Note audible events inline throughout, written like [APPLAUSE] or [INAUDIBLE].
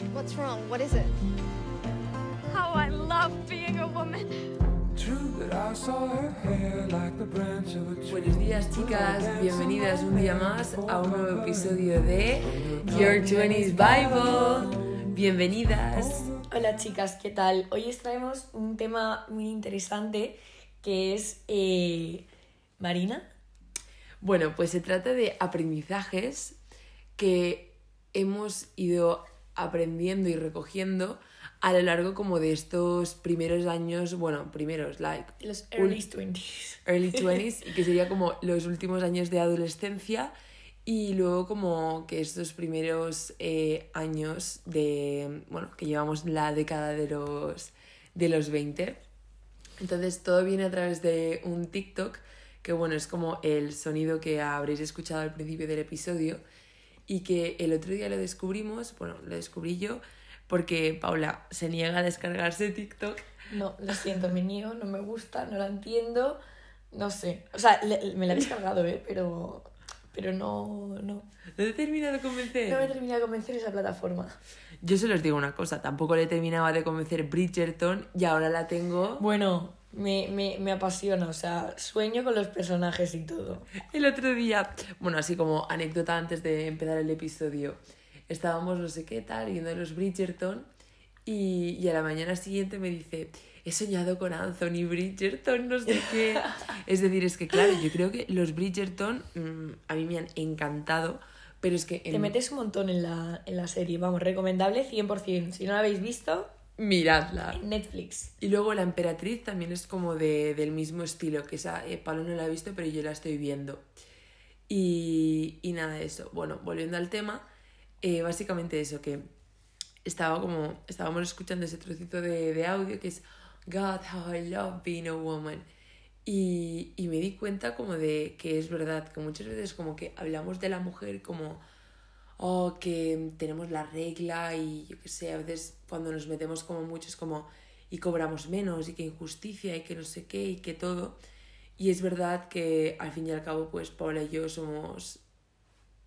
What's wrong? What is it? How I love being a woman. Buenos días chicas, bienvenidas un día más a un nuevo episodio de Your 20s Bible. Bienvenidas. Hola chicas, ¿qué tal? Hoy os traemos un tema muy interesante que es eh, Marina. Bueno, pues se trata de aprendizajes que hemos ido aprendiendo y recogiendo a lo largo como de estos primeros años, bueno, primeros, like... Los early 20s. Early [LAUGHS] 20s, y que sería como los últimos años de adolescencia y luego como que estos primeros eh, años de, bueno, que llevamos la década de los, de los 20. Entonces todo viene a través de un TikTok, que bueno, es como el sonido que habréis escuchado al principio del episodio y que el otro día lo descubrimos, bueno, lo descubrí yo, porque Paula se niega a descargarse TikTok. No, lo siento, me niego, no me gusta, no la entiendo, no sé. O sea, le- me la he descargado, ¿eh? Pero, pero no, no. ¿No te termina de convencer? No me termina de convencer esa plataforma. Yo solo os digo una cosa, tampoco le terminaba de convencer Bridgerton y ahora la tengo. Bueno, me, me, me apasiona, o sea, sueño con los personajes y todo. El otro día, bueno, así como anécdota antes de empezar el episodio, estábamos no sé qué tal, viendo los Bridgerton y, y a la mañana siguiente me dice, he soñado con Anthony Bridgerton, no sé qué. [LAUGHS] es decir, es que claro, yo creo que los Bridgerton mm, a mí me han encantado, pero es que... Te En... metes un montón en la, en la serie, vamos, recomendable 100%. Si no la habéis visto, Miradla. Netflix. Y luego la emperatriz también es como de, del mismo estilo, que esa eh, Pablo no la ha visto, pero yo la estoy viendo. Y, y nada de eso. Bueno, volviendo al tema, eh, básicamente eso, que estaba como, estábamos escuchando ese trocito de, de audio que es God, how I love being a woman. Y, y me di cuenta como de que es verdad, que muchas veces como que hablamos de la mujer como o que tenemos la regla y yo qué sé, a veces cuando nos metemos como muchos como y cobramos menos y que injusticia y que no sé qué y que todo. Y es verdad que al fin y al cabo pues Paula y yo somos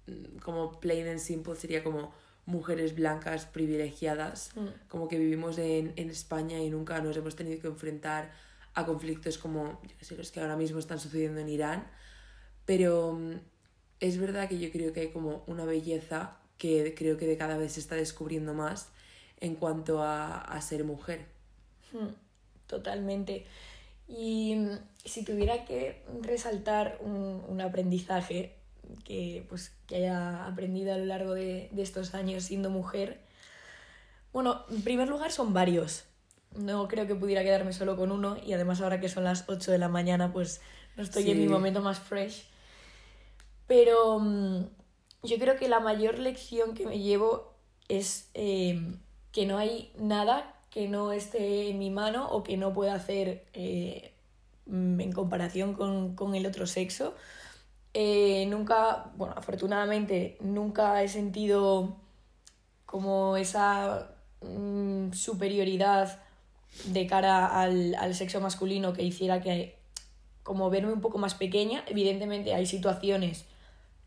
mm, como plain and simple sería como mujeres blancas privilegiadas, Mm. como que vivimos en, en España y nunca nos hemos tenido que enfrentar a conflictos como yo sé, los que ahora mismo están sucediendo en Irán. Pero mm, es verdad que yo creo que hay como una belleza que creo que de cada vez se está descubriendo más en cuanto a, a ser mujer. Mm, Totalmente. Y mm, si tuviera que resaltar un, un aprendizaje que, pues, que haya aprendido a lo largo de, de estos años siendo mujer, bueno, en primer lugar son varios. No creo que pudiera quedarme solo con uno y además ahora que son las 8 de la mañana pues no estoy en mi momento más fresh. Pero mm, yo creo que la mayor lección que me llevo es eh, que no hay nada que no esté en mi mano o que no pueda hacer eh, en comparación con, con el otro sexo. Eh, nunca, bueno, afortunadamente nunca he sentido como esa mm, superioridad de cara al, al sexo masculino que hiciera que como verme un poco más pequeña. Evidentemente hay situaciones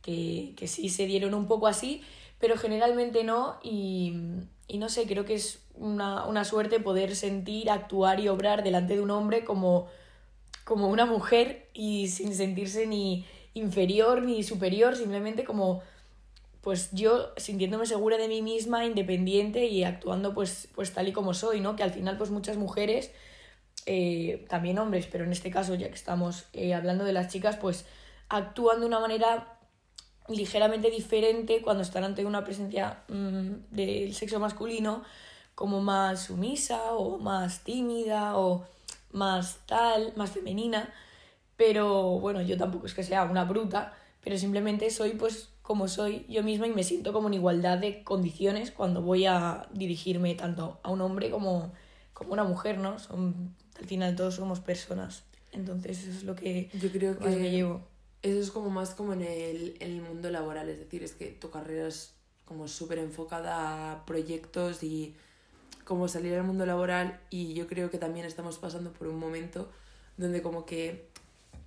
que, que sí se dieron un poco así, pero generalmente no y, y no sé, creo que es una, una suerte poder sentir, actuar y obrar delante de un hombre como, como una mujer y sin sentirse ni inferior ni superior, simplemente como pues yo sintiéndome segura de mí misma, independiente y actuando pues, pues tal y como soy, ¿no? Que al final pues muchas mujeres, eh, también hombres, pero en este caso ya que estamos eh, hablando de las chicas, pues actúan de una manera ligeramente diferente cuando están ante una presencia mm, del sexo masculino, como más sumisa o más tímida o más tal, más femenina. Pero bueno, yo tampoco es que sea una bruta, pero simplemente soy pues como soy yo misma y me siento como en igualdad de condiciones cuando voy a dirigirme tanto a un hombre como, como a una mujer, ¿no? Son, al final todos somos personas. Entonces eso es lo que Yo creo más me que llevo. Eso es como más como en el, en el mundo laboral, es decir, es que tu carrera es como súper enfocada a proyectos y como salir al mundo laboral y yo creo que también estamos pasando por un momento donde como que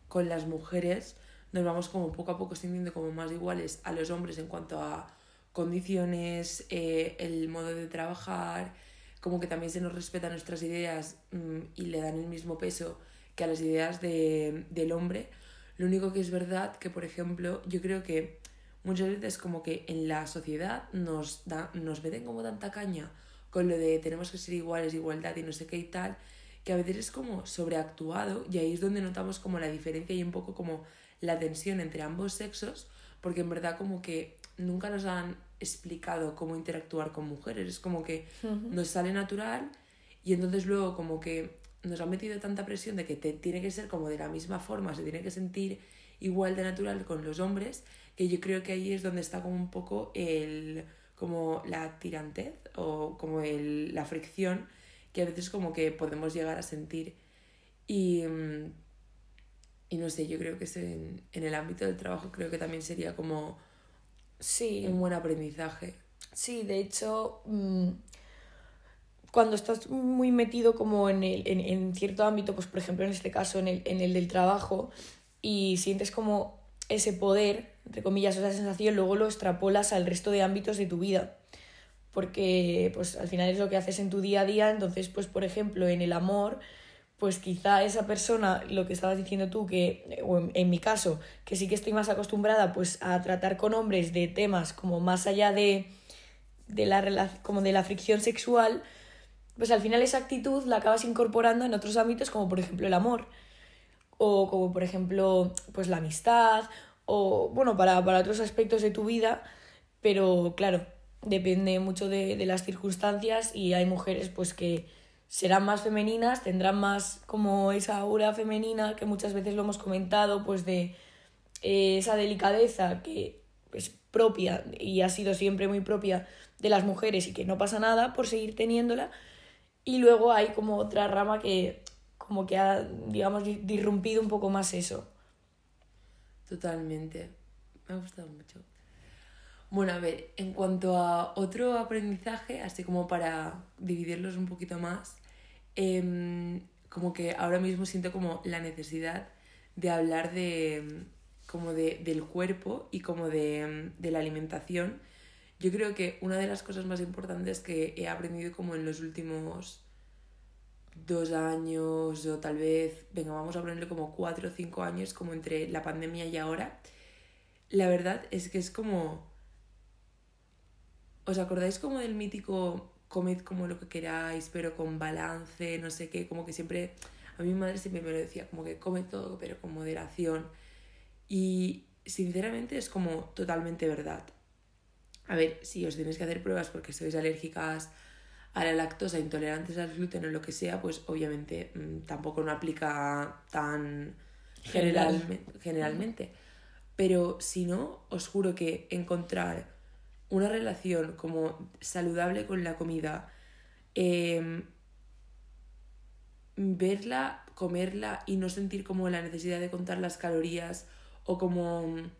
con las mujeres nos vamos como poco a poco sintiendo como más iguales a los hombres en cuanto a condiciones, eh, el modo de trabajar, como que también se nos respetan nuestras ideas mm, y le dan el mismo peso que a las ideas de, del hombre. Lo único que es verdad que, por ejemplo, yo creo que muchas veces como que en la sociedad nos, da, nos meten como tanta caña con lo de tenemos que ser iguales, igualdad y no sé qué y tal, que a veces es como sobreactuado y ahí es donde notamos como la diferencia y un poco como la tensión entre ambos sexos, porque en verdad como que nunca nos han explicado cómo interactuar con mujeres, es como que nos sale natural y entonces luego como que nos han metido tanta presión de que te tiene que ser como de la misma forma, se tiene que sentir igual de natural con los hombres, que yo creo que ahí es donde está como un poco el como la tirantez o como el, la fricción que a veces como que podemos llegar a sentir y, y no sé, yo creo que es en, en el ámbito del trabajo creo que también sería como Sí. un buen aprendizaje. Sí, de hecho, mm, cuando estás muy metido como en, el, en, en cierto ámbito, pues por ejemplo en este caso en el, en el del trabajo, y sientes como ese poder, entre comillas, esa sensación, luego lo extrapolas al resto de ámbitos de tu vida. Porque pues al final es lo que haces en tu día a día, entonces pues por ejemplo en el amor, pues quizá esa persona, lo que estabas diciendo tú, que, o en, en mi caso, que sí que estoy más acostumbrada pues a tratar con hombres de temas como más allá de, de la, como de la fricción sexual, pues al final esa actitud la acabas incorporando en otros ámbitos como por ejemplo el amor o como por ejemplo pues la amistad o bueno para, para otros aspectos de tu vida pero claro depende mucho de, de las circunstancias y hay mujeres pues que serán más femeninas tendrán más como esa aura femenina que muchas veces lo hemos comentado pues de eh, esa delicadeza que es propia y ha sido siempre muy propia de las mujeres y que no pasa nada por seguir teniéndola y luego hay como otra rama que como que ha, digamos, di- disrumpido un poco más eso. Totalmente. Me ha gustado mucho. Bueno, a ver, en cuanto a otro aprendizaje, así como para dividirlos un poquito más, em, como que ahora mismo siento como la necesidad de hablar de como de, del cuerpo y como de, de la alimentación. Yo creo que una de las cosas más importantes que he aprendido como en los últimos dos años o tal vez, venga, vamos a ponerle como cuatro o cinco años, como entre la pandemia y ahora, la verdad es que es como... ¿Os acordáis como del mítico comed como lo que queráis, pero con balance, no sé qué? Como que siempre, a mi madre siempre me lo decía, como que come todo, pero con moderación. Y sinceramente es como totalmente verdad. A ver, si os tenéis que hacer pruebas porque sois alérgicas a la lactosa, intolerantes al gluten o lo que sea, pues obviamente mm, tampoco no aplica tan General. generalme- generalmente. Pero si no, os juro que encontrar una relación como saludable con la comida, em, verla, comerla y no sentir como la necesidad de contar las calorías o como mm,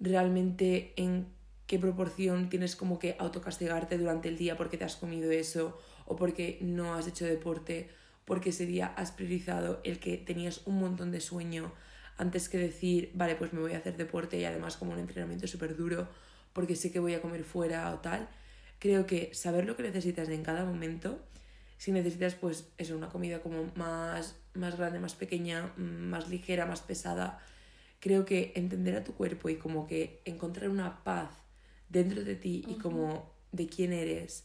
realmente en qué proporción tienes como que autocastigarte durante el día porque te has comido eso o porque no has hecho deporte, porque ese día has priorizado el que tenías un montón de sueño antes que decir, vale, pues me voy a hacer deporte y además como un entrenamiento súper duro porque sé que voy a comer fuera o tal. Creo que saber lo que necesitas en cada momento, si necesitas pues eso, una comida como más, más grande, más pequeña, mm, más ligera, más pesada, creo que entender a tu cuerpo y como que encontrar una paz dentro de ti y como de quién eres,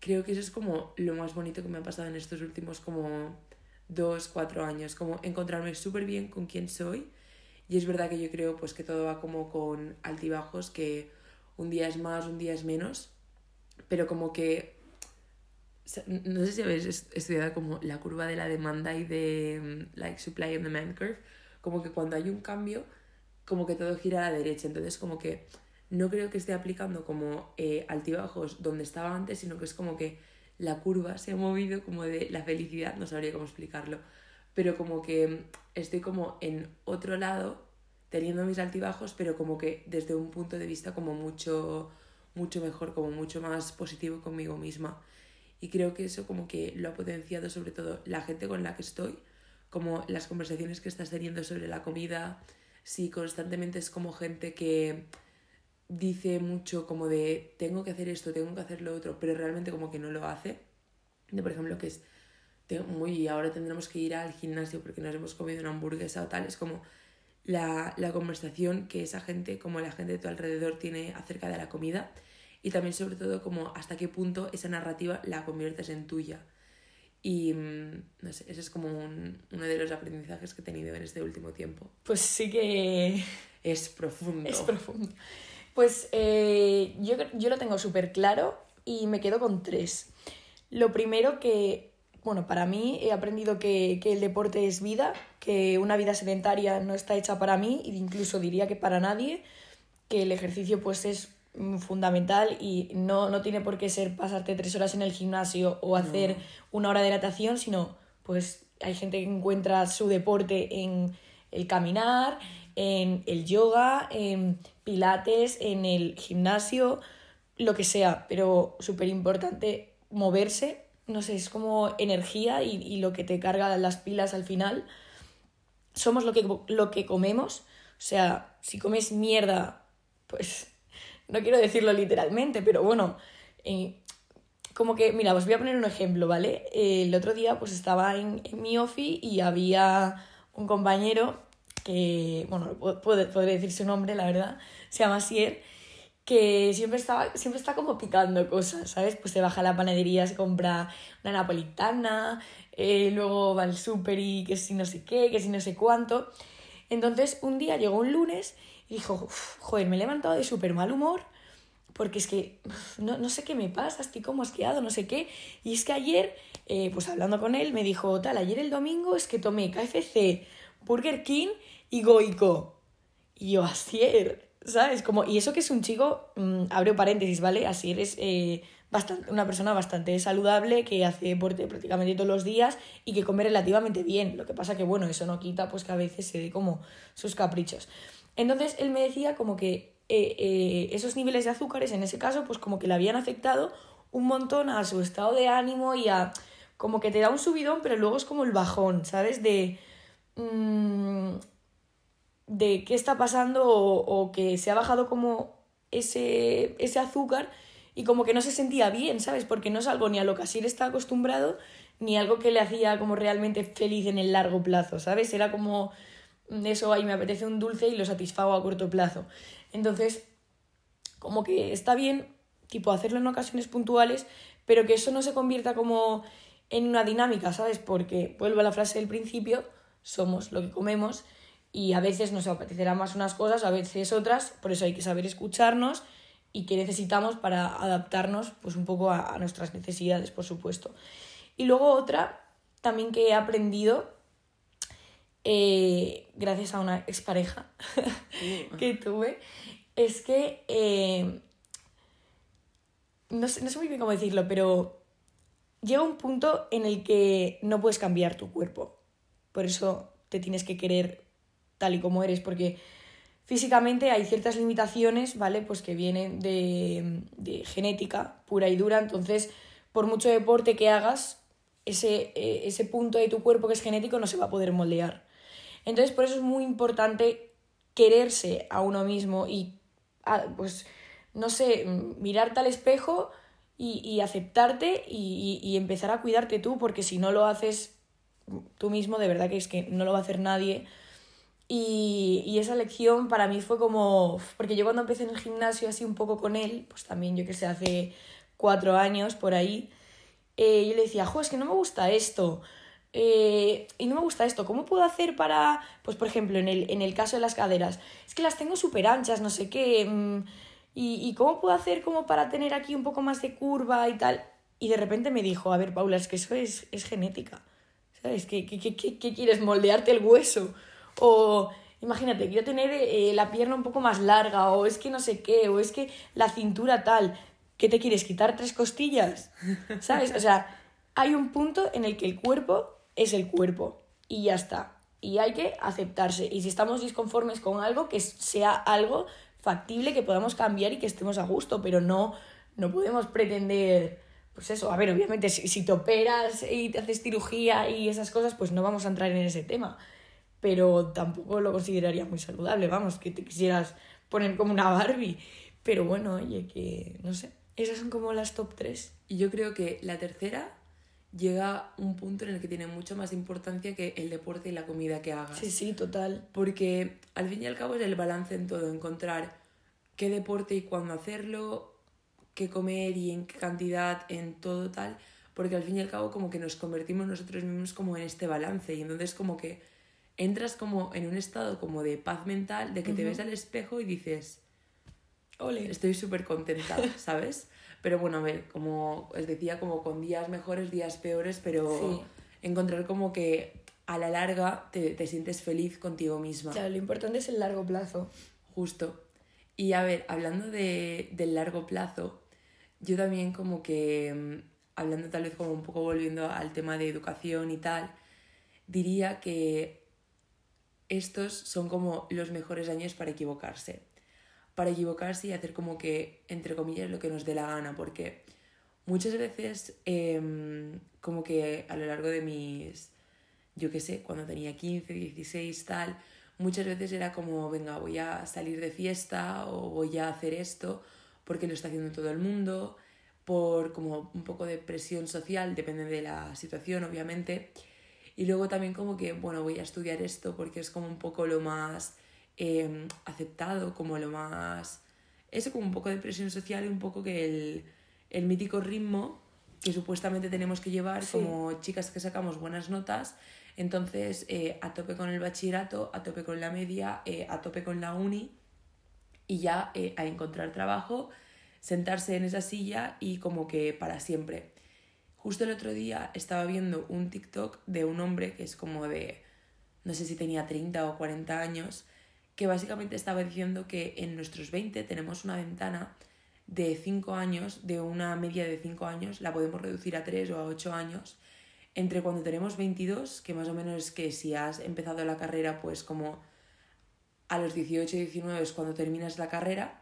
creo que eso es como lo más bonito que me ha pasado en estos últimos como dos, cuatro años, como encontrarme súper bien con quién soy. Y es verdad que yo creo pues que todo va como con altibajos, que un día es más, un día es menos, pero como que no sé si habéis est- estudiado como la curva de la demanda y de mm, like supply and demand curve, como que cuando hay un cambio, como que todo gira a la derecha, entonces como que no creo que esté aplicando como eh, altibajos donde estaba antes, sino que es como que la curva se ha movido como de la felicidad, no sabría cómo explicarlo, pero como que estoy como en otro lado, teniendo mis altibajos, pero como que desde un punto de vista como mucho, mucho mejor, como mucho más positivo conmigo misma. Y creo que eso como que lo ha potenciado sobre todo la gente con la que estoy, como las conversaciones que estás teniendo sobre la comida, si constantemente es como gente que dice mucho como de tengo que hacer esto, tengo que hacer lo otro, pero realmente como que no lo hace. De por ejemplo que es muy ahora tendremos que ir al gimnasio porque nos hemos comido una hamburguesa o tal, es como la, la conversación que esa gente, como la gente de tu alrededor tiene acerca de la comida y también sobre todo como hasta qué punto esa narrativa la conviertes en tuya. Y mm, no sé, ese es como un- uno de los aprendizajes que he tenido en este último tiempo. Pues sí que Es profundo. es profundo. Pues eh, yo, yo lo tengo súper claro y me quedo con tres. Lo primero que, bueno, para mí he aprendido que, que el deporte es vida, que una vida sedentaria no está hecha para mí, e incluso diría que para nadie, que el ejercicio pues es fundamental y no, no tiene por qué ser pasarte tres horas en el gimnasio o hacer una hora de natación, sino pues hay gente que encuentra su deporte en el caminar, en el yoga, en pilates, en el gimnasio, lo que sea, pero súper importante moverse, no sé, es como energía y, lo que te carga las pilas al final. Somos lo que, lo que comemos, o sea, si comes mierda, pues [LAUGHS] no quiero decirlo literalmente, pero bueno, eh, como que, mira, os voy a poner un ejemplo, ¿vale? El otro día pues estaba en, en mi ofi y había un compañero que, bueno, pu- puede- podré decir su nombre, la verdad, se llama Sier, que siempre, estaba, siempre está como picando cosas, ¿sabes? Pues se baja a la panadería, se compra una napolitana, eh, luego va al súper y que si no sé qué, que si no sé cuánto. Entonces, un día llegó un lunes y dijo, "Uf, joder, me he levantado de súper mal humor porque es que no, no sé qué me pasa, estoy como asqueado, no sé qué. Y es que ayer, eh, pues hablando con él, me dijo, tal, ayer el domingo es que tomé KFC, Burger King y Goico. Y yo, Asier, ¿sabes? Como, y eso que es un chico, mm, abro paréntesis, ¿vale? Asier es eh, bastante, una persona bastante saludable, que hace deporte prácticamente todos los días y que come relativamente bien. Lo que pasa que, bueno, eso no quita pues que a veces se dé como sus caprichos. Entonces él me decía como que eh, eh, esos niveles de azúcares, en ese caso, pues como que le habían afectado un montón a su estado de ánimo y a como que te da un subidón, pero luego es como el bajón, ¿sabes? De... mm, de qué está pasando o, que se ha bajado como ese, ese azúcar y como que no se sentía bien, ¿sabes? Porque no es algo ni a lo que así está acostumbrado ni algo que le hacía como realmente feliz en el largo plazo, ¿sabes? Era como mm, eso, ahí me apetece un dulce y lo satisfago a corto plazo. Entonces, como que está bien, tipo, hacerlo en ocasiones puntuales, pero que eso no se convierta como en una dinámica, ¿sabes? Porque, vuelvo a la frase del principio, somos lo que comemos y a veces nos apetecerán más unas cosas, a veces otras, por eso hay que saber escucharnos y qué necesitamos para adaptarnos pues un poco a, a nuestras necesidades, por supuesto. Y luego otra, también que he aprendido, eh, gracias a una expareja [LAUGHS] que tuve, es que eh, no, sé, no sé muy bien cómo decirlo, pero llega un punto en el que no puedes cambiar tu cuerpo. Por eso te tienes que querer tal y como eres, porque físicamente hay ciertas limitaciones, ¿vale? Pues que vienen de, genética pura y dura, entonces por mucho deporte que hagas, ese, eh, ese punto de tu cuerpo que es genético no se va a poder moldear. Entonces por eso es muy importante quererse a uno mismo y, pues, no sé, mirarte al espejo y, y aceptarte y- y empezar a cuidarte tú, porque si no lo haces tú mismo, de verdad que es que no lo va a hacer nadie. Y, y esa lección para mí fue como, porque yo cuando empecé en el gimnasio así un poco con él, pues también yo que sé, hace cuatro años por ahí, eh, yo le decía, jo, es que no me gusta esto. eh, y no me gusta esto, ¿cómo puedo hacer para, pues por ejemplo, en el, en el caso de las caderas, es que las tengo súper anchas, no sé qué, mm, y, y cómo puedo hacer como para tener aquí un poco más de curva y tal. Y de repente me dijo, a ver, Paula, es que eso es, es genética, ¿sabes? ¿Qué, qué, qué, qué- quieres? ¿Moldearte el hueso? O imagínate, quiero tener eh, la pierna un poco más larga, o es que no sé qué, o es que la cintura tal. ¿Qué te quieres? ¿Quitar tres costillas? ¿Sabes? O sea, hay un punto en el que el cuerpo es el cuerpo y ya está. Y hay que aceptarse. Y si estamos disconformes con algo, que sea algo factible, que podamos cambiar y que estemos a gusto, pero no, no podemos pretender, pues eso, a ver, obviamente si, si te operas y te haces cirugía y esas cosas, pues no vamos a entrar en ese tema. Pero tampoco lo consideraría muy saludable, vamos, que te quisieras poner como una Barbie. Pero bueno, oye, que no sé. Esas son como las top 3. Y yo creo que la tercera llega un punto en el que tiene mucho más importancia que el deporte y la comida que hagas. Sí, sí, total. Porque al fin y al cabo es el balance en todo, encontrar qué deporte y cuándo hacerlo, qué comer y en qué cantidad, en todo tal, porque al fin y al cabo como que nos convertimos nosotros mismos como en este balance y entonces como que entras como en un estado como de paz mental, de que te ves al espejo y dices, Ole. estoy súper contenta, [LAUGHS] ¿sabes? Pero bueno, a ver, como os decía, como con días mejores, días peores, pero Sí. encontrar como que a la larga te, te sientes feliz contigo misma. Claro, lo importante es el largo plazo. Justo. Y a ver, hablando de, del largo plazo, yo también como que, mm, hablando tal vez como un poco volviendo al tema de educación y tal, diría que estos son como los mejores años para equivocarse. Para equivocarse y hacer como que, entre comillas, lo que nos dé la gana, porque muchas veces, em, como que a lo largo de mis, yo qué sé, cuando tenía 15, 16, tal, muchas veces era como, venga, voy a salir de fiesta o voy a hacer esto porque lo está haciendo todo el mundo, por como un poco de presión social, depende de la situación, obviamente. Y luego también como que, bueno, voy a estudiar esto porque es como un poco lo más eh, aceptado, como lo más... Eso como un poco de presión social y un poco que el, el mítico ritmo que supuestamente tenemos que llevar Sí. como chicas que sacamos buenas notas. Entonces, eh, a tope con el bachillerato, a tope con la media, eh, a tope con la uni y ya eh, a encontrar trabajo, sentarse en esa silla y como que para siempre. Justo el otro día estaba viendo un TikTok de un hombre que es como de, no sé si tenía 30 o 40 años, que básicamente estaba diciendo que en nuestros 20 tenemos una ventana de 5 años, de una media de 5 años, la podemos reducir a 3 o a 8 años, entre cuando tenemos 22, que más o menos es que si has empezado la carrera pues como a los 18 y 19 es cuando terminas la carrera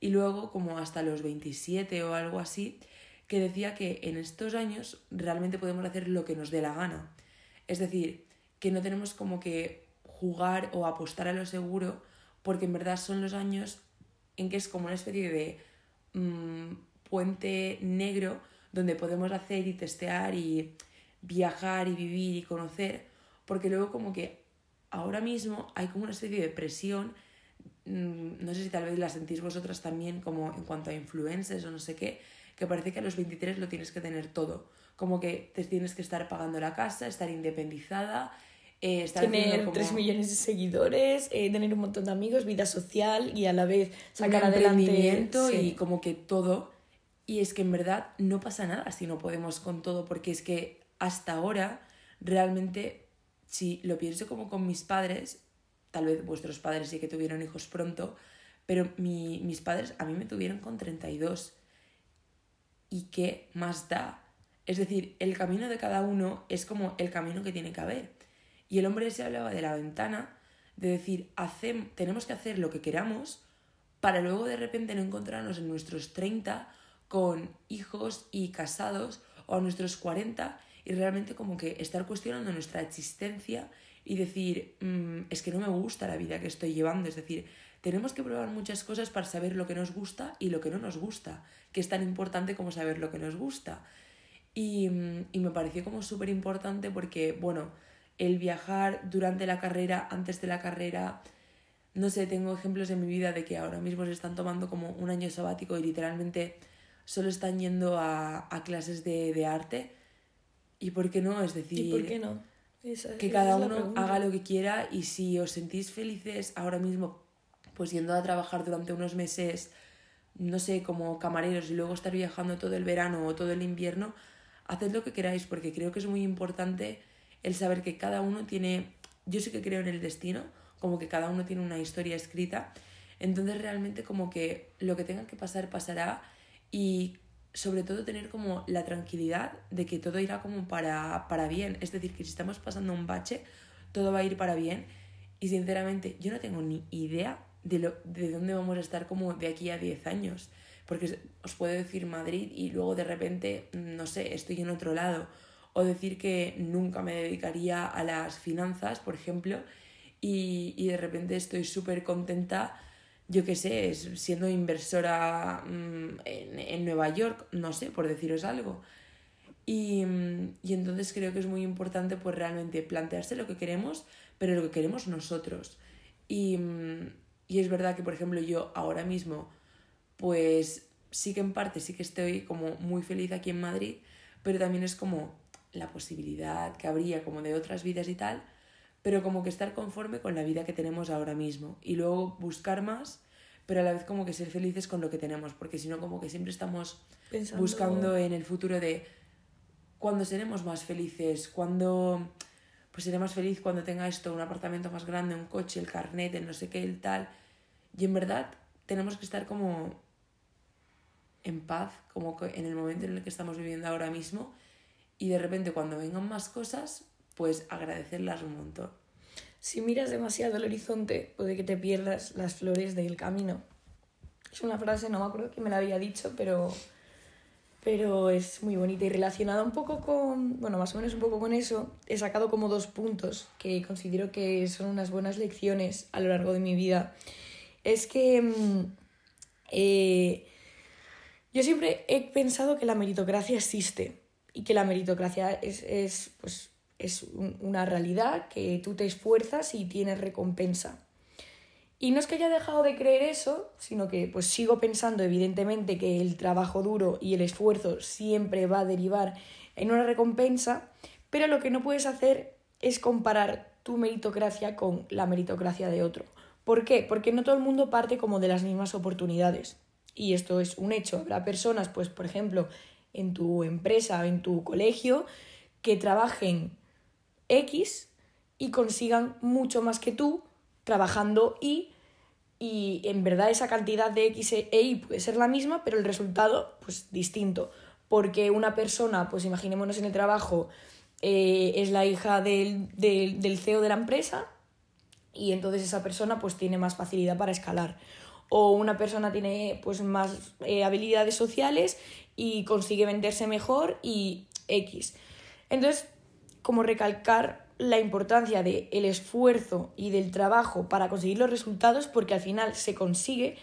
y luego como hasta los 27 o algo así, que decía que en estos años realmente podemos hacer lo que nos dé la gana. Es decir, que no tenemos como que jugar o apostar a lo seguro porque en verdad son los años en que es como una especie de mm, puente negro donde podemos hacer y testear y viajar y vivir y conocer porque luego como que ahora mismo hay como una especie de presión mm, no sé si tal vez la sentís vosotras también como en cuanto a influencers o no sé qué, que parece que a los 23 lo tienes que tener todo. Como que te tienes que estar pagando la casa, estar independizada, eh, estar Tener como 3 millones de seguidores, eh, tener un montón de amigos, vida social y a la vez sacar un adelante. sí. y como que todo. Y es que en verdad no pasa nada si no podemos con todo, porque es que hasta ahora realmente, si lo pienso como con mis padres, tal vez vuestros padres sí que tuvieron hijos pronto, pero mi- mis padres a mí me tuvieron con 32. ¿Y qué más da? Es decir, el camino de cada uno es como el camino que tiene que haber. Y el hombre se hablaba de la ventana, de decir, tenemos que hacer lo que queramos para luego de repente no encontrarnos en nuestros 30 con hijos y casados o a nuestros 40 y realmente como que estar cuestionando nuestra existencia y decir, "Mm, es que no me gusta la vida que estoy llevando. Es decir, tenemos que probar muchas cosas para saber lo que nos gusta y lo que no nos gusta, que es tan importante como saber lo que nos gusta. Y, mm, y me pareció como súper importante porque, bueno, el viajar durante la carrera, antes de la carrera, no sé, tengo ejemplos en mi vida de que ahora mismo se están tomando como un año sabático y literalmente solo están yendo a, a clases de, de arte. ¿Y por qué no? Es decir, ¿Y por qué no? Esa- que esa cada uno haga lo que quiera y si os sentís felices ahora mismo, pues yendo a trabajar durante unos meses, no sé, como camareros y luego estar viajando todo el verano o todo el invierno, haced lo que queráis porque creo que es muy importante el saber que cada uno tiene, yo sí que creo en el destino, como que cada uno tiene una historia escrita, entonces realmente como que lo que tenga que pasar pasará y sobre todo tener como la tranquilidad de que todo irá como para, para bien. Es decir, que si estamos pasando un bache, todo va a ir para bien. Y sinceramente, yo no tengo ni idea de, lo, de dónde vamos a estar como de aquí a 10 años. Porque os puedo decir Madrid y luego de repente, no sé, estoy en otro lado. O decir que nunca me dedicaría a las finanzas, por ejemplo, y, y de repente estoy súper contenta yo qué sé, siendo inversora mm, en, en Nueva York, no sé, por deciros algo. Y, mm, y entonces creo que es muy importante pues realmente plantearse lo que queremos, pero lo que queremos nosotros. Y, mm, y es verdad que, por ejemplo, yo ahora mismo, pues sí que en parte sí que estoy como muy feliz aquí en Madrid, pero también es como la posibilidad que habría como de otras vidas y tal, pero como que estar conforme con la vida que tenemos ahora mismo y luego buscar más, pero a la vez como que ser felices con lo que tenemos, porque si no como que siempre estamos Pensando- buscando en el futuro de cuándo seremos más felices, cuándo pues seré más feliz cuando tenga esto, un apartamento más grande, un coche, el carnet, el no sé qué, el tal. Y en verdad tenemos que estar como en paz, como en el momento en el que estamos viviendo ahora mismo y de repente cuando vengan más cosas, pues agradecerlas un montón. Si miras demasiado el horizonte, puede que te pierdas las flores del camino. Es una frase, no me acuerdo quién me la había dicho, pero, pero es muy bonita y relacionada un poco con, bueno, más o menos un poco con eso. He sacado como dos puntos que considero que son unas buenas lecciones a lo largo de mi vida. Es que mm, eh, yo siempre he pensado que la meritocracia existe y que la meritocracia es, es, pues, es un- una realidad, que tú te esfuerzas y tienes recompensa. Y no es que haya dejado de creer eso, sino que pues sigo pensando evidentemente que el trabajo duro y el esfuerzo siempre va a derivar en una recompensa, pero lo que no puedes hacer es comparar tu meritocracia con la meritocracia de otro. ¿Por qué? Porque no todo el mundo parte como de las mismas oportunidades. Y esto es un hecho. Habrá personas, pues, por ejemplo, en tu empresa o en tu colegio, que trabajen X y consigan mucho más que tú trabajando Y y en verdad esa cantidad de X e Y puede ser la misma, pero el resultado pues distinto. Porque una persona, pues imaginémonos en el trabajo, eh, es la hija del, del, CEO de la empresa y entonces esa persona pues tiene más facilidad para escalar. O una persona tiene pues más eh, habilidades sociales y consigue venderse mejor y X. Entonces, como recalcar la importancia del el esfuerzo y del trabajo para conseguir los resultados porque al final se consigue,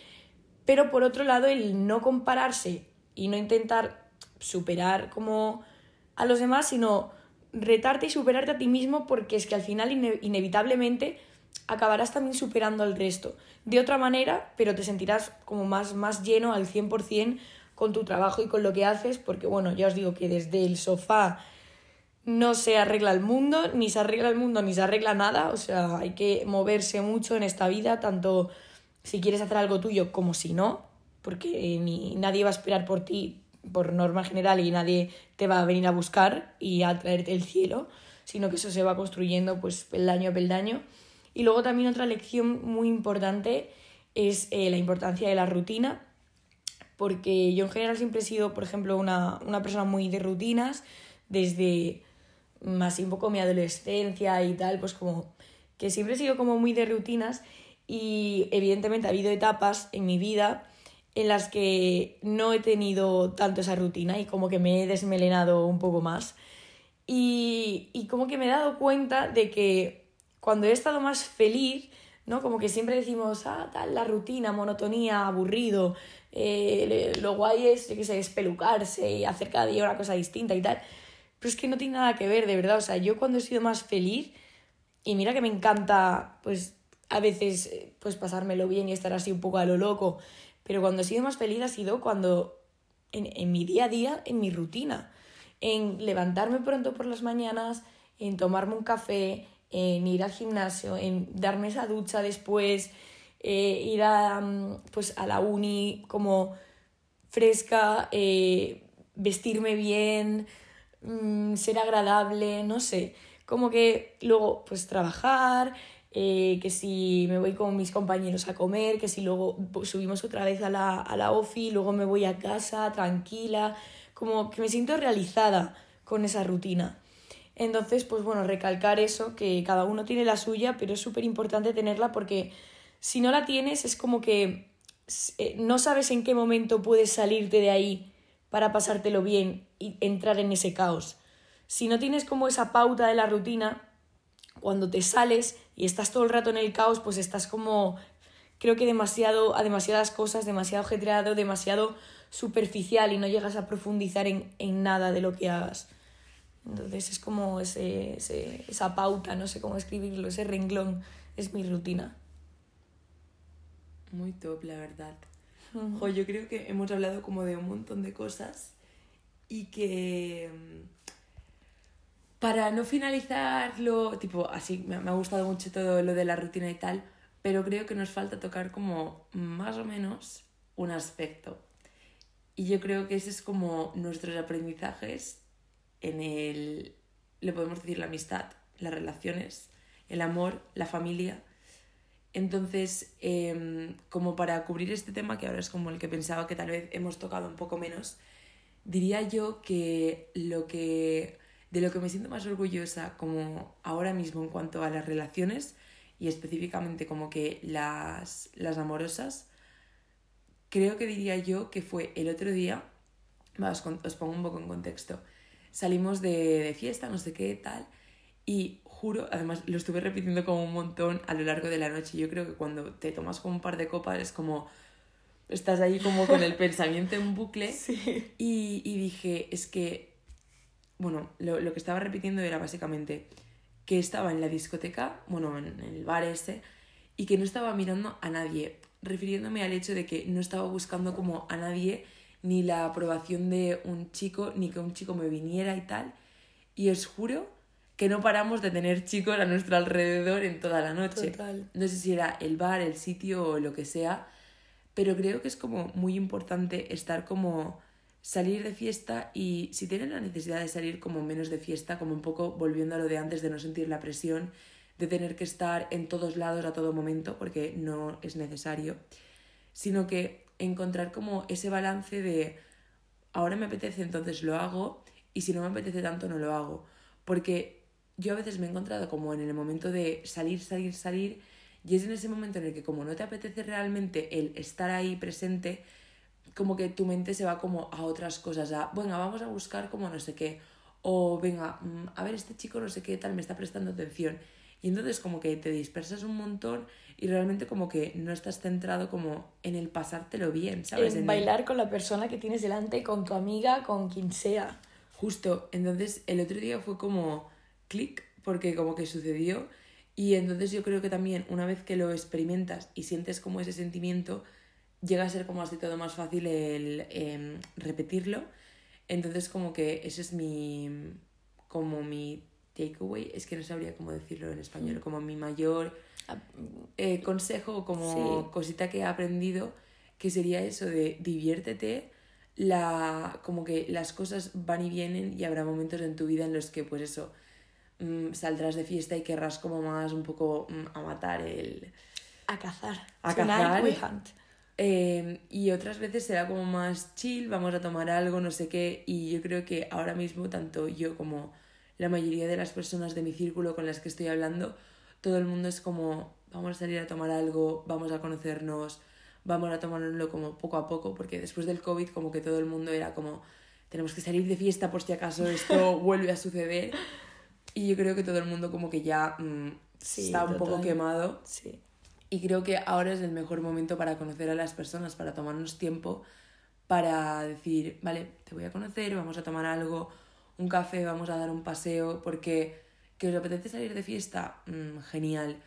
pero por otro lado el no compararse y no intentar superar como a los demás, sino retarte y superarte a ti mismo porque es que al final ine- inevitablemente acabarás también superando al resto. De otra manera, pero te sentirás como más, más lleno al 100% con tu trabajo y con lo que haces, porque bueno, ya os digo que desde el sofá no se arregla el mundo, ni se arregla el mundo, ni se arregla nada. O sea, hay que moverse mucho en esta vida, tanto si quieres hacer algo tuyo como si no, porque ni nadie va a esperar por ti por norma general y nadie te va a venir a buscar y a traerte el cielo, sino que eso se va construyendo pues peldaño a peldaño. Y luego también otra lección muy importante es eh, la importancia de la rutina, porque yo en general siempre he sido, por ejemplo, una, una persona muy de rutinas, desde más un poco mi adolescencia y tal, pues como que siempre he sido como muy de rutinas y evidentemente ha habido etapas en mi vida en las que no he tenido tanto esa rutina y como que me he desmelenado un poco más. Y, y como que me he dado cuenta de que cuando he estado más feliz, ¿no? Como que siempre decimos, ah, tal, la rutina, monotonía, aburrido, eh, lo guay es, yo qué sé, espelucarse y hacer cada día una cosa distinta y tal. Pero es que no tiene nada que ver, de verdad. O sea, yo cuando he sido más feliz, y mira que me encanta, pues, a veces, eh, pues, pasármelo bien y estar así un poco a lo loco, pero cuando he sido más feliz ha sido cuando, en, en mi día a día, en mi rutina, en levantarme pronto por las mañanas, en tomarme un café, en ir al gimnasio, en darme esa ducha después, eh, ir a, mm, pues, a la uni como fresca, eh, vestirme bien, mm, ser agradable, no sé, como que luego pues trabajar, eh, que si me voy con mis compañeros a comer, que si luego subimos otra vez a la, a la ofi, luego me voy a casa tranquila, como que me siento realizada con esa rutina. Entonces, pues bueno, recalcar eso, que cada uno tiene la suya, pero es súper importante tenerla porque si no la tienes es como que eh, no sabes en qué momento puedes salirte de ahí para pasártelo bien y entrar en ese caos. Si no tienes como esa pauta de la rutina, cuando te sales y estás todo el rato en el caos, pues estás como creo que demasiado, a demasiadas cosas, demasiado ajetreado, demasiado superficial y no llegas a profundizar en, en nada de lo que hagas. Entonces es como ese, ese, esa pauta, no sé cómo escribirlo, ese renglón, es mi rutina. Muy top, la verdad. Jo, yo creo que hemos hablado como de un montón de cosas y que mm, para no finalizarlo, tipo, así, me ha gustado mucho todo lo de la rutina y tal, pero creo que nos falta tocar como más o menos un aspecto. Y yo creo que ese es como nuestros aprendizajes en el, le podemos decir la amistad, las relaciones, el amor, la familia. Entonces, em, como para cubrir este tema, que ahora es como el que pensaba que tal vez hemos tocado un poco menos, diría yo que lo que de lo que me siento más orgullosa como ahora mismo en cuanto a las relaciones y específicamente como que las, las amorosas, creo que diría yo que fue el otro día, os, pongo un poco en contexto, salimos de, de fiesta, no sé qué, tal, y juro, además lo estuve repitiendo como un montón a lo largo de la noche. Yo creo que cuando te tomas como un par de copas es como. Estás ahí como con el [LAUGHS] pensamiento en bucle. Sí. Y, y dije, es que. Bueno, lo, lo que estaba repitiendo era básicamente que estaba en la discoteca, bueno, en el bar ese, y que no estaba mirando a nadie, refiriéndome al hecho de que no estaba buscando como a nadie ni la aprobación de un chico, ni que un chico me viniera y tal. Y os juro que no paramos de tener chicos a nuestro alrededor en toda la noche. Total. No sé si era el bar, el sitio o lo que sea, pero creo que es como muy importante estar como salir de fiesta y si tienen la necesidad de salir como menos de fiesta, como un poco volviendo a lo de antes de no sentir la presión, de tener que estar en todos lados a todo momento, porque no es necesario, sino que encontrar como ese balance de ahora me apetece, entonces lo hago, y si no me apetece tanto, no lo hago. Porque yo a veces me he encontrado como en el momento de salir, salir, salir, y es en ese momento en el que como no te apetece realmente el estar ahí presente, como que tu mente se va como a otras cosas, a, venga, vamos a buscar como no sé qué, o venga, mm, a ver, este chico no sé qué tal me está prestando atención. Y entonces como que te dispersas un montón y realmente como que no estás centrado como en el pasártelo bien, ¿sabes? En En el- bailar con la persona que tienes delante, con tu amiga, con quien sea. Justo, entonces el otro día fue como clic, porque como que sucedió y entonces yo creo que también una vez que lo experimentas y sientes como ese sentimiento, llega a ser como así todo más fácil el em, repetirlo. Entonces como que ese es mi, como mi takeaway, es que no sabría cómo decirlo en español, como mi mayor Ah, eh, consejo o como Sí. cosita que he aprendido, que sería eso de diviértete, la, como que las cosas van y vienen y habrá momentos en tu vida en los que pues eso, mm, saldrás de fiesta y querrás como más un poco mm, a matar el... A cazar. A cazar. we hunt. Eh, y otras veces será como más chill, vamos a tomar algo, no sé qué, y yo creo que ahora mismo tanto yo como la mayoría de las personas de mi círculo con las que estoy hablando, todo el mundo es como, vamos a salir a tomar algo, vamos a conocernos, vamos a tomárnoslo como poco a poco, porque después del COVID como que todo el mundo era como, tenemos que salir de fiesta por si acaso esto [LAUGHS] vuelve a suceder, y yo creo que todo el mundo como que ya mm, Sí, está un poco total. quemado. Sí. Y creo que ahora es el mejor momento para conocer a las personas, para tomarnos tiempo, para decir, vale, te voy a conocer, vamos a tomar algo, un café, vamos a dar un paseo, porque que os apetece salir de fiesta, Mm, genial.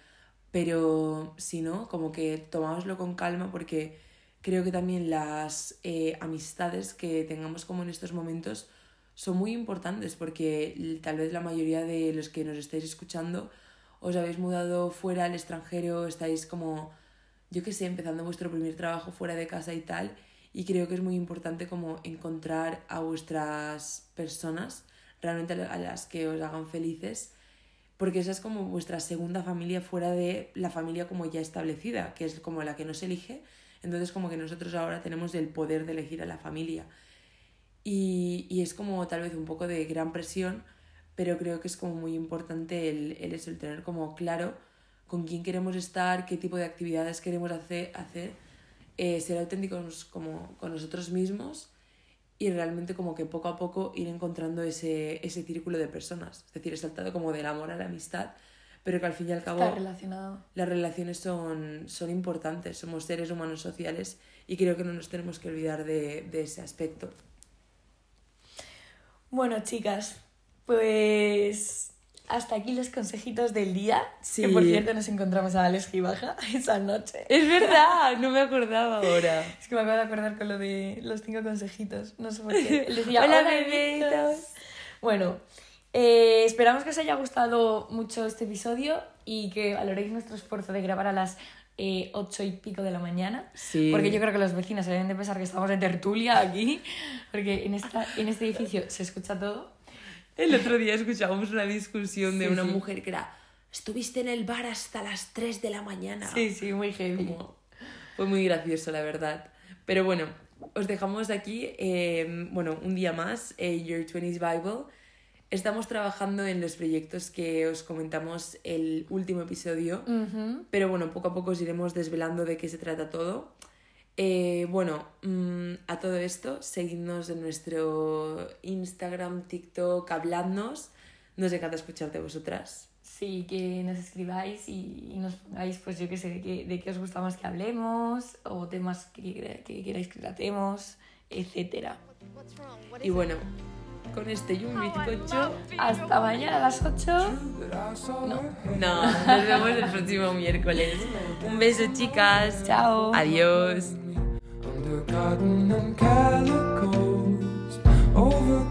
Pero si no, como que tomáoslo con calma porque creo que también las eh, amistades que tengamos como en estos momentos son muy importantes porque tal vez la mayoría de los que nos estáis escuchando os habéis mudado fuera al extranjero, estáis como, yo qué sé, empezando vuestro primer trabajo fuera de casa y tal, y creo que es muy importante como encontrar a vuestras personas, realmente a las que os hagan felices, porque esa es como vuestra segunda familia fuera de la familia como ya establecida, que es como la que nos elige, entonces como que nosotros ahora tenemos el poder de elegir a la familia. Y, y es como tal vez un poco de gran presión, pero creo que es como muy importante el, el, eso, el tener como claro con quién queremos estar, qué tipo de actividades queremos hacer, hacer eh, ser auténticos como con nosotros mismos y realmente como que poco a poco ir encontrando ese, ese círculo de personas. Es decir, he saltado como del amor a la amistad, pero que al fin y al cabo las relaciones son, son importantes, somos seres humanos sociales y creo que no nos tenemos que olvidar de, de ese aspecto. Bueno, chicas, pues hasta aquí los consejitos del día. Sí. Que por cierto nos encontramos a Alex Gibaja [LAUGHS] esa noche. Es verdad, no me acordaba ahora. [LAUGHS] Es que me acabo de acordar con lo de los cinco consejitos. No sé por qué. [LAUGHS] Él decía, Hola, "Hola. Bueno, eh, esperamos que os haya gustado mucho este episodio y que valoréis nuestro esfuerzo de grabar a las eh, ocho y pico de la mañana. Sí. Porque yo creo que los vecinos se deben de pensar que estamos de tertulia aquí. Porque en, esta, en este edificio se escucha todo. El otro día escuchábamos una discusión de una sí. mujer que era, estuviste en el bar hasta las 3 de la mañana. Sí, sí, muy heavy. Como- fue muy gracioso, la verdad. Pero bueno, os dejamos aquí, eh, bueno, un día más, eh, Your 20s Bible. Estamos trabajando en los proyectos que os comentamos el último episodio, Ujú. pero bueno, poco a poco os iremos desvelando de qué se trata todo. Eh, bueno, mm, a todo esto, seguidnos en nuestro Instagram, TikTok, habladnos. Nos encanta escuchar de vosotras. Sí, que nos escribáis y, y nos pongáis, pues yo qué sé, de qué, de qué os gusta más que hablemos o temas que, que queráis que tratemos, etcétera. Y bueno, con este y un I bizcocho. Hasta mañana a las 8. No, nos vemos el próximo miércoles. Un beso, chicas. Chao. Adiós. Over